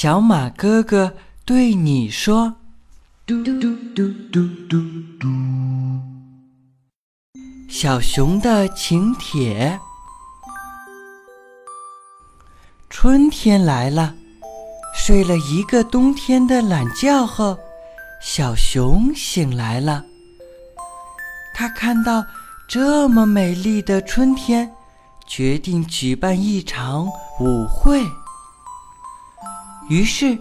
小马哥哥对你说：“嘟嘟嘟嘟嘟嘟。”小熊的请帖。春天来了，睡了一个冬天的懒觉后，小熊醒来了。他看到这么美丽的春天，决定举办一场舞会。于是，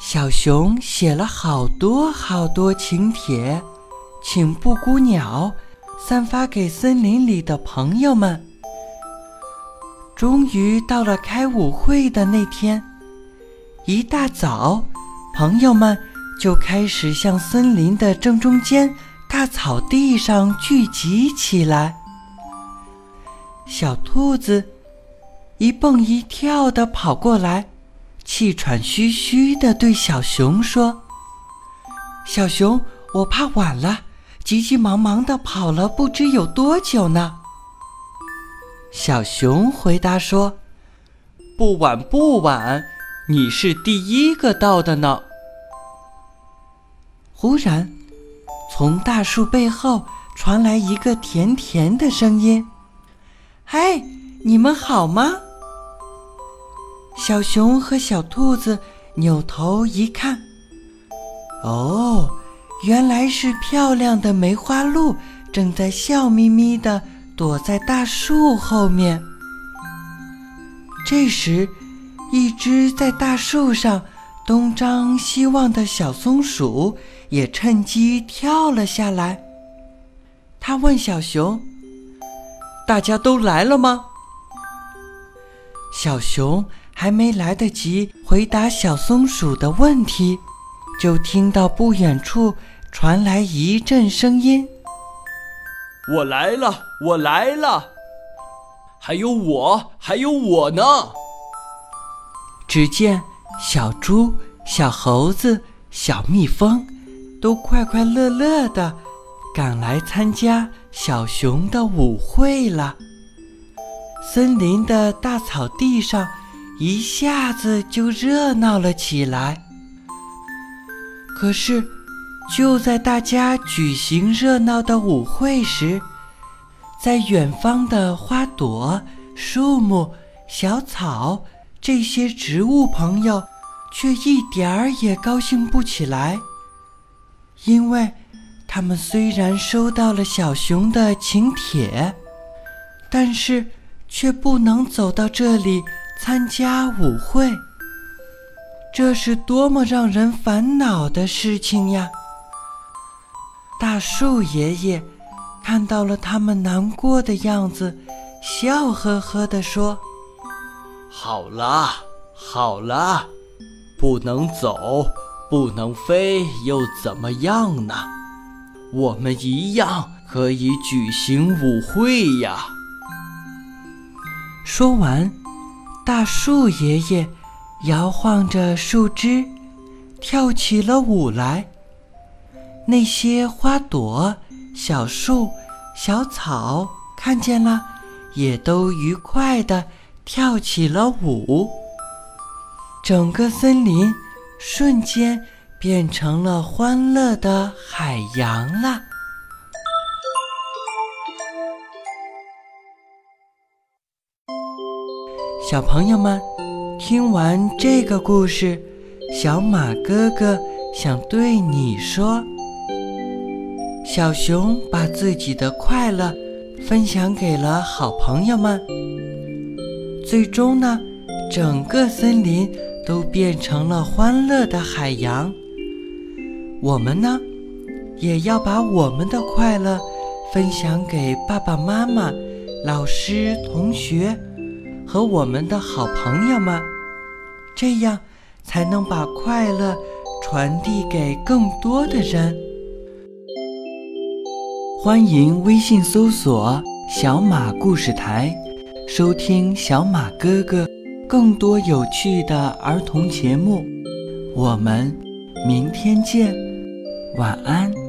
小熊写了好多好多请帖，请布谷鸟散发给森林里的朋友们。终于到了开舞会的那天，一大早，朋友们就开始向森林的正中间。大草地上聚集起来，小兔子一蹦一跳的跑过来，气喘吁吁的对小熊说：“小熊，我怕晚了，急急忙忙的跑了不知有多久呢。”小熊回答说：“不晚不晚，你是第一个到的呢。”忽然。从大树背后传来一个甜甜的声音：“嗨，你们好吗？”小熊和小兔子扭头一看，哦，原来是漂亮的梅花鹿正在笑眯眯地躲在大树后面。这时，一只在大树上。东张西望的小松鼠也趁机跳了下来。他问小熊：“大家都来了吗？”小熊还没来得及回答小松鼠的问题，就听到不远处传来一阵声音：“我来了，我来了！还有我，还有我呢！”只见。小猪、小猴子、小蜜蜂，都快快乐乐的赶来参加小熊的舞会了。森林的大草地上一下子就热闹了起来。可是，就在大家举行热闹的舞会时，在远方的花朵、树木、小草。这些植物朋友却一点儿也高兴不起来，因为他们虽然收到了小熊的请帖，但是却不能走到这里参加舞会。这是多么让人烦恼的事情呀！大树爷爷看到了他们难过的样子，笑呵呵地说。好了，好了，不能走，不能飞，又怎么样呢？我们一样可以举行舞会呀！说完，大树爷爷摇晃着树枝，跳起了舞来。那些花朵、小树、小草看见了，也都愉快的。跳起了舞，整个森林瞬间变成了欢乐的海洋了。小朋友们，听完这个故事，小马哥哥想对你说：小熊把自己的快乐分享给了好朋友们。最终呢，整个森林都变成了欢乐的海洋。我们呢，也要把我们的快乐分享给爸爸妈妈、老师、同学和我们的好朋友们，这样才能把快乐传递给更多的人。欢迎微信搜索“小马故事台”。收听小马哥哥更多有趣的儿童节目，我们明天见，晚安。